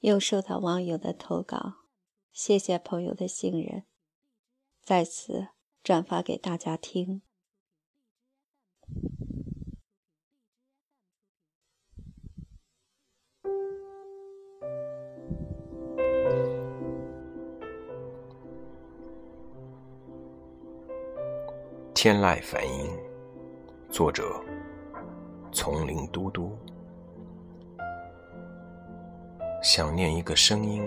又收到网友的投稿，谢谢朋友的信任，在此转发给大家听。天籁梵音，作者：丛林嘟嘟。想念一个声音，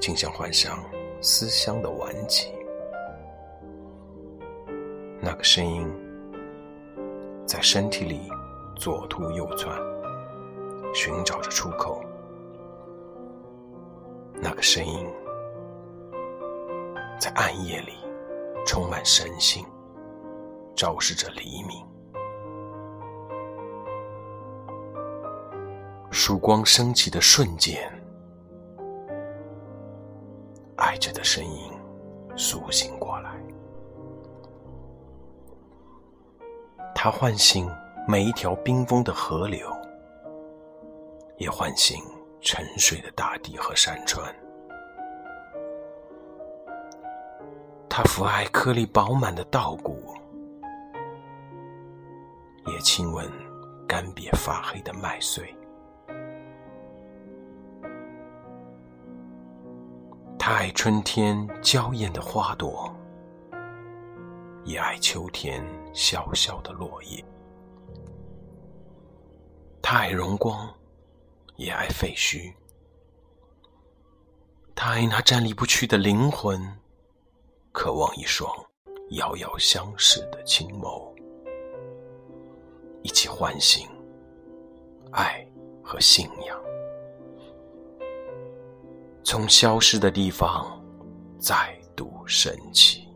竟像幻想思乡的顽疾。那个声音在身体里左突右窜，寻找着出口。那个声音在暗夜里充满神性，昭示着黎明。曙光升起的瞬间，爱着的声音苏醒过来，它唤醒每一条冰封的河流，也唤醒沉睡的大地和山川。它抚爱颗粒饱满的稻谷，也亲吻干瘪发黑的麦穗。他爱春天娇艳的花朵，也爱秋天萧萧的落叶。他爱荣光，也爱废墟。他爱那站立不屈的灵魂，渴望一双遥遥相视的青眸，一起唤醒爱和信仰。从消失的地方再度升起。